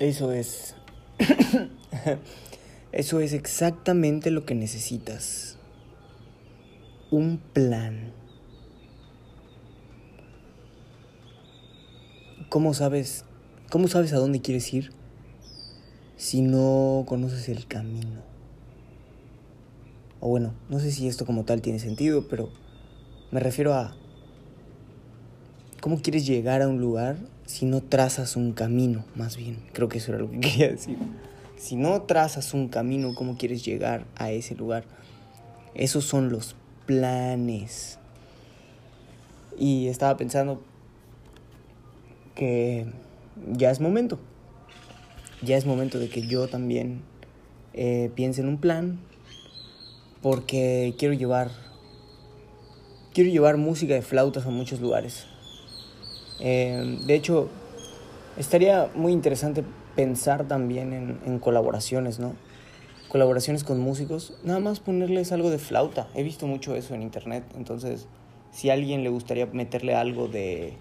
Eso es. Eso es exactamente lo que necesitas. Un plan. ¿Cómo sabes? ¿Cómo sabes a dónde quieres ir si no conoces el camino? O bueno, no sé si esto como tal tiene sentido, pero me refiero a cómo quieres llegar a un lugar si no trazas un camino, más bien. Creo que eso era lo que quería decir. Si no trazas un camino, ¿cómo quieres llegar a ese lugar? Esos son los planes. Y estaba pensando que ya es momento. Ya es momento de que yo también eh, piense en un plan. Porque quiero llevar. Quiero llevar música de flautas a muchos lugares. Eh, de hecho, estaría muy interesante pensar también en, en, colaboraciones, ¿no? Colaboraciones con músicos. Nada más ponerles algo de flauta. He visto mucho eso en internet. Entonces, si a alguien le gustaría meterle algo de...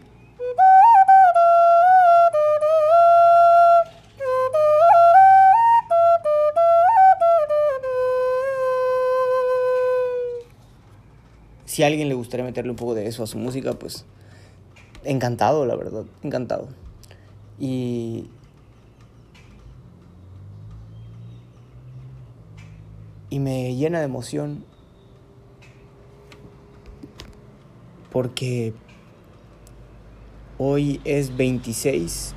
Si a alguien le gustaría meterle un poco de eso a su música, pues encantado, la verdad, encantado. Y y me llena de emoción porque hoy es 26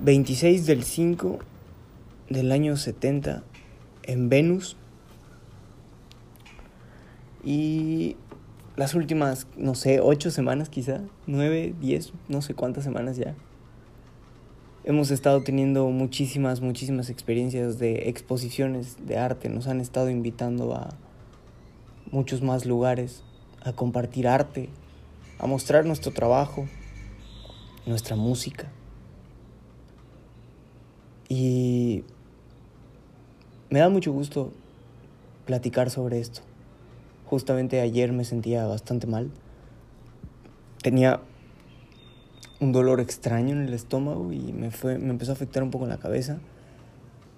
26 del 5 del año 70 en Venus y las últimas, no sé, ocho semanas quizá, nueve, diez, no sé cuántas semanas ya. Hemos estado teniendo muchísimas, muchísimas experiencias de exposiciones de arte. Nos han estado invitando a muchos más lugares, a compartir arte, a mostrar nuestro trabajo, nuestra música. Y me da mucho gusto platicar sobre esto. Justamente ayer me sentía bastante mal. Tenía un dolor extraño en el estómago y me, fue, me empezó a afectar un poco en la cabeza.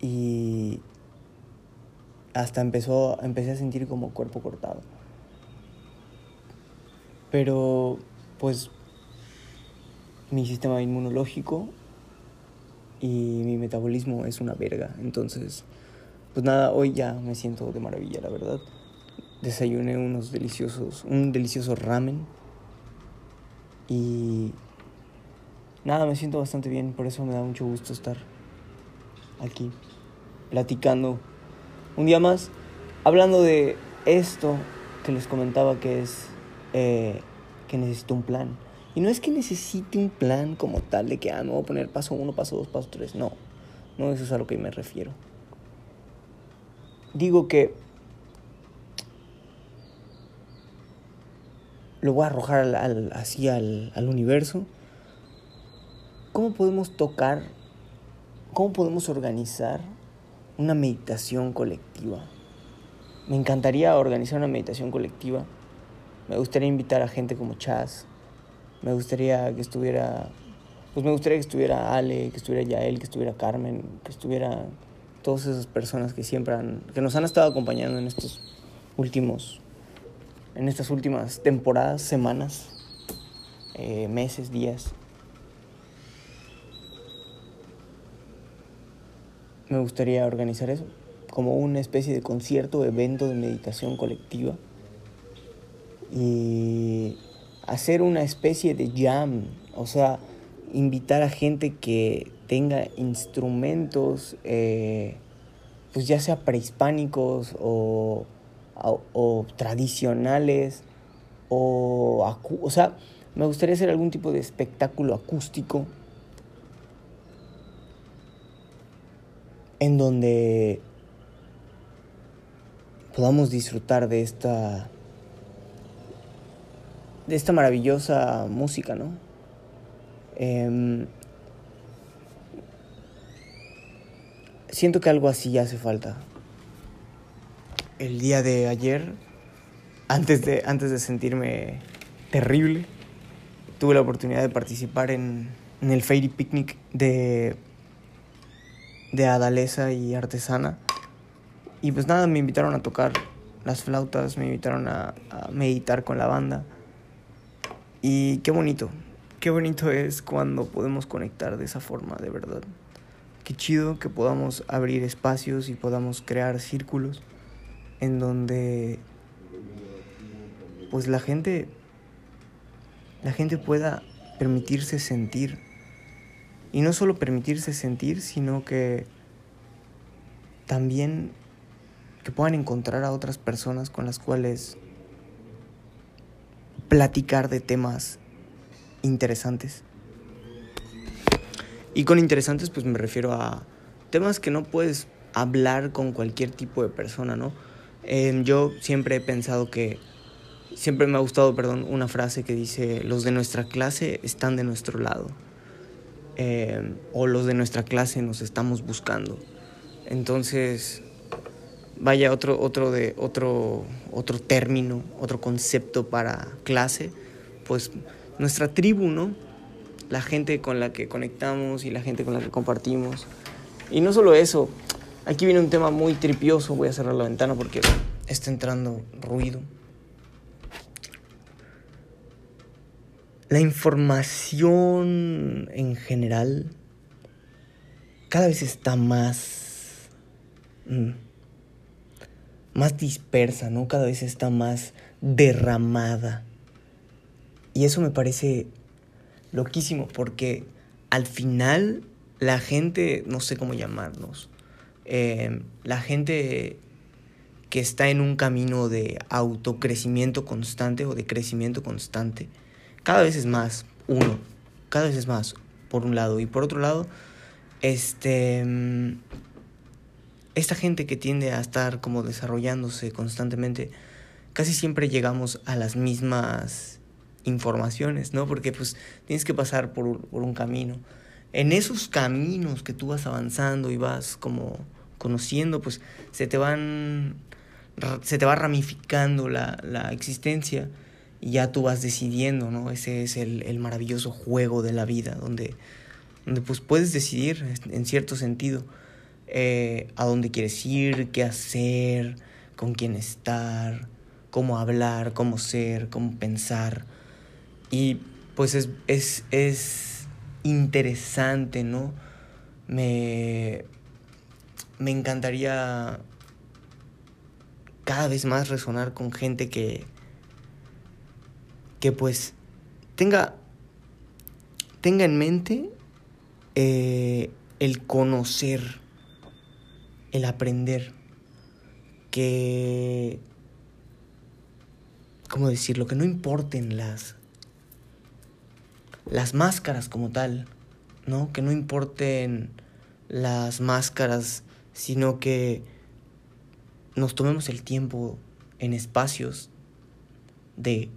Y hasta empezó, empecé a sentir como cuerpo cortado. Pero pues mi sistema inmunológico y mi metabolismo es una verga. Entonces, pues nada, hoy ya me siento de maravilla, la verdad desayuné unos deliciosos, un delicioso ramen y nada, me siento bastante bien, por eso me da mucho gusto estar aquí platicando un día más, hablando de esto que les comentaba que es eh, que necesito un plan. Y no es que necesite un plan como tal de que, ah, me voy a poner paso uno, paso dos, paso tres. No, no eso es a lo que me refiero. Digo que lo voy a arrojar al, al, así al, al universo. ¿Cómo podemos tocar, cómo podemos organizar una meditación colectiva? Me encantaría organizar una meditación colectiva. Me gustaría invitar a gente como Chaz. Me gustaría que estuviera, pues me gustaría que estuviera Ale, que estuviera Yael, que estuviera Carmen, que estuviera todas esas personas que siempre han, que nos han estado acompañando en estos últimos en estas últimas temporadas, semanas, eh, meses, días. Me gustaría organizar eso, como una especie de concierto, evento de meditación colectiva y hacer una especie de jam, o sea, invitar a gente que tenga instrumentos, eh, pues ya sea prehispánicos o o, tradicionales o, o sea, me gustaría hacer algún tipo de espectáculo acústico en donde podamos disfrutar de esta de esta maravillosa música, ¿no? Eh, siento que algo así hace falta el día de ayer, antes de, antes de sentirme terrible, tuve la oportunidad de participar en, el Fairy Picnic de, de Adalesa y Artesana. Y pues nada, me invitaron a tocar las flautas, me invitaron a, a meditar con la banda. Y qué bonito, qué bonito es cuando podemos conectar de esa forma, de verdad. Qué chido que podamos abrir espacios y podamos crear círculos en donde pues la gente la gente pueda permitirse sentir y no solo permitirse sentir, sino que también que puedan encontrar a otras personas con las cuales platicar de temas interesantes. Y con interesantes pues me refiero a temas que no puedes hablar con cualquier tipo de persona, ¿no? Em, yo siempre he pensado que, siempre me ha gustado, perdón, una frase que dice, los de nuestra clase están de nuestro lado. Em, o los de nuestra clase nos estamos buscando. Entonces, vaya otro, otro, de, otro, otro término, otro concepto para clase, pues nuestra tribu, ¿no? La gente con la que conectamos y la gente con la que compartimos. Y no solo eso, aquí viene un tema muy tripioso, voy a cerrar la ventana porque está entrando ruido. La información en general cada vez está más... Mm, más dispersa, ¿no? Cada vez está más derramada. Y eso me parece loquísimo porque al final la gente, no sé cómo llamarnos, eh, la gente que está en un camino de autocrecimiento constante o de crecimiento constante, cada vez es más uno, cada vez es más, por un lado. Y por otro lado, este esta gente que tiende a estar como desarrollándose constantemente, casi siempre llegamos a las mismas informaciones, ¿no? Porque pues tienes que pasar por, por un camino. En esos caminos que tú vas avanzando y vas como conociendo, pues se te van se te va ramificando la, la existencia y ya tú vas decidiendo, ¿no? Ese es el, el maravilloso juego de la vida, donde, donde pues puedes decidir en cierto sentido eh, a dónde quieres ir, qué hacer, con quién estar, cómo hablar, cómo ser, cómo pensar. Y pues es, es, es interesante, ¿no? Me, me encantaría cada vez más resonar con gente que, que pues tenga, tenga en mente eh, el conocer el aprender que, ¿cómo decirlo? Que no importen las, las máscaras como tal, ¿no? Que no importen las máscaras, sino que nos tomemos el tiempo en espacios de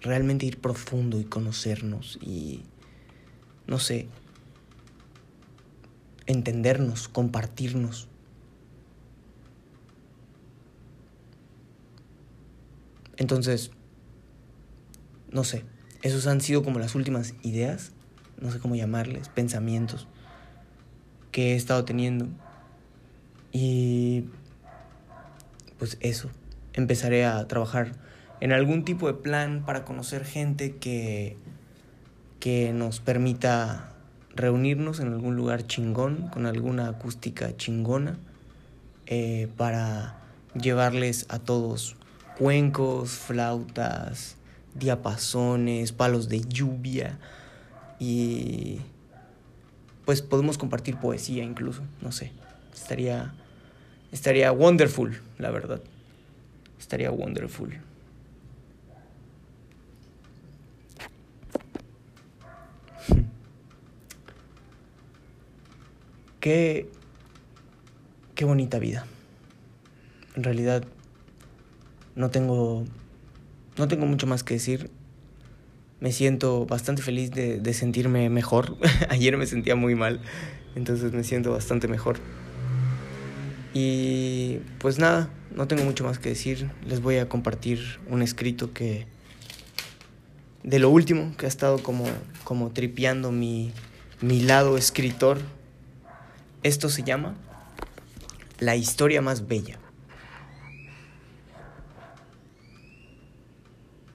realmente ir profundo y conocernos y, no sé, entendernos, compartirnos. Entonces, no sé, esos han sido como las últimas ideas, no sé cómo llamarles, pensamientos que he estado teniendo. Y pues eso, empezaré a trabajar en algún tipo de plan para conocer gente que, que nos permita reunirnos en algún lugar chingón, con alguna acústica chingona, eh, para llevarles a todos cuencos, flautas, diapasones, palos de lluvia y pues podemos compartir poesía incluso, no sé. Estaría estaría wonderful, la verdad. Estaría wonderful. Qué qué bonita vida. En realidad no tengo, no tengo mucho más que decir. Me siento bastante feliz de, de sentirme mejor. Ayer me sentía muy mal, entonces me siento bastante mejor. Y pues nada, no tengo mucho más que decir. Les voy a compartir un escrito que de lo último que ha estado como, como tripeando mi, mi lado escritor. Esto se llama La historia más bella.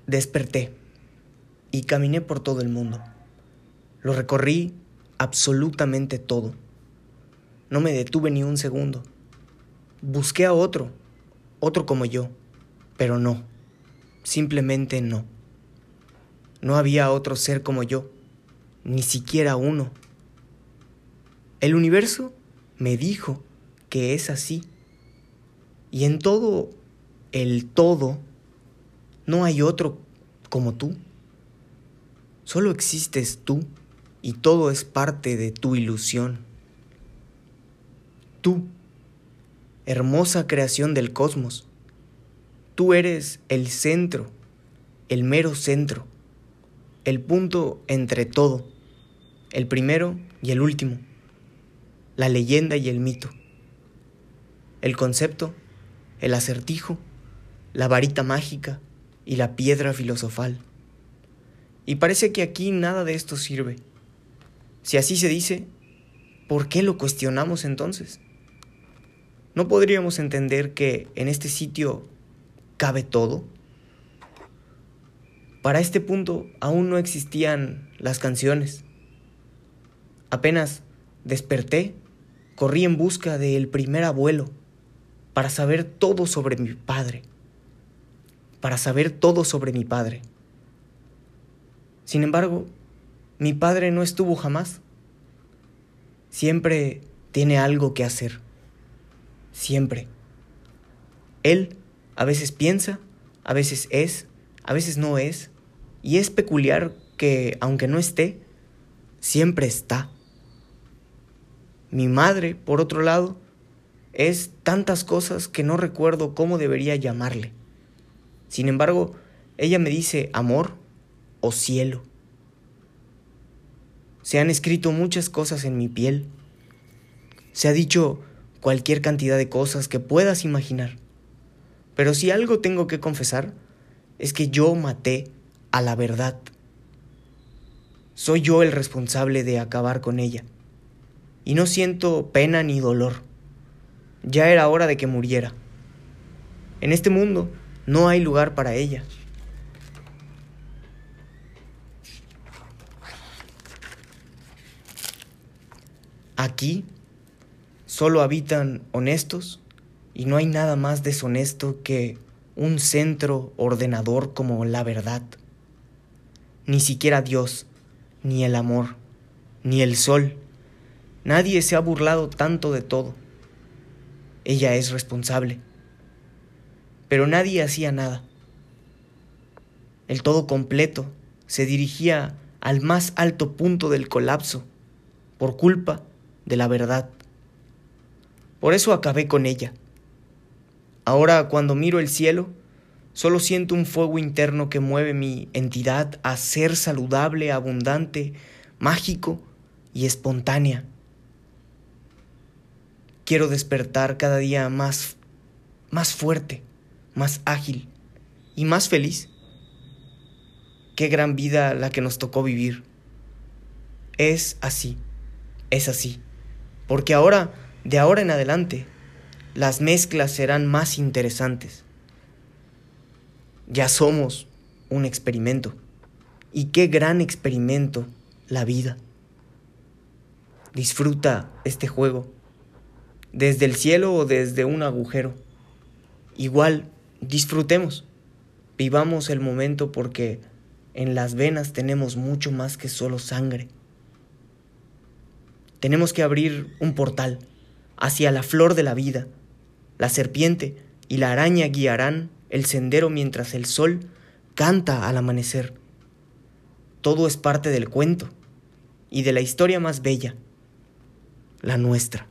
Desperté y caminé por todo el mundo. Lo recorrí absolutamente todo. No me detuve ni un segundo. Busqué a otro, otro como yo, pero no, simplemente no. No había otro ser como yo, ni siquiera uno. El universo me dijo que es así. Y en todo el todo no hay otro como tú. Solo existes tú y todo es parte de tu ilusión. Tú, hermosa creación del cosmos, tú eres el centro, el mero centro, el punto entre todo, el primero y el último, la leyenda y el mito, el concepto, el acertijo, la varita mágica y la piedra filosofal. Y parece que aquí nada de esto sirve. Si así se dice, ¿por qué lo cuestionamos entonces? ¿No podríamos entender que en este sitio cabe todo? Para este punto aún no existían las canciones. Apenas desperté, corrí en busca del primer abuelo para saber todo sobre mi padre. Para saber todo sobre mi padre. Sin embargo, mi padre no estuvo jamás. Siempre tiene algo que hacer. Siempre. Él a veces piensa, a veces es, a veces no es, y es peculiar que, aunque no esté, siempre está. Mi madre, por otro lado, es tantas cosas que no recuerdo cómo debería llamarle. Sin embargo, ella me dice amor o cielo. Se han escrito muchas cosas en mi piel. Se ha dicho cualquier cantidad de cosas que puedas imaginar. Pero si algo tengo que confesar, es que yo maté a la verdad. Soy yo el responsable de acabar con ella. Y no siento pena ni dolor. Ya era hora de que muriera. En este mundo no hay lugar para ella. Aquí solo habitan honestos y no hay nada más deshonesto que un centro ordenador como la verdad. Ni siquiera Dios, ni el amor, ni el sol. Nadie se ha burlado tanto de todo. Ella es responsable. Pero nadie hacía nada. El todo completo se dirigía al más alto punto del colapso por culpa de la verdad. Por eso acabé con ella. Ahora cuando miro el cielo, solo siento un fuego interno que mueve mi entidad a ser saludable, abundante, mágico y espontánea. Quiero despertar cada día más más fuerte, más ágil y más feliz. Qué gran vida la que nos tocó vivir. Es así, es así porque ahora, de ahora en adelante, las mezclas serán más interesantes. Ya somos un experimento. Y qué gran experimento la vida. Disfruta este juego, desde el cielo o desde un agujero. Igual, disfrutemos, vivamos el momento porque en las venas tenemos mucho más que solo sangre. Tenemos que abrir un portal hacia la flor de la vida. La serpiente y la araña guiarán el sendero mientras el sol canta al amanecer. Todo es parte del cuento y de la historia más bella, la nuestra.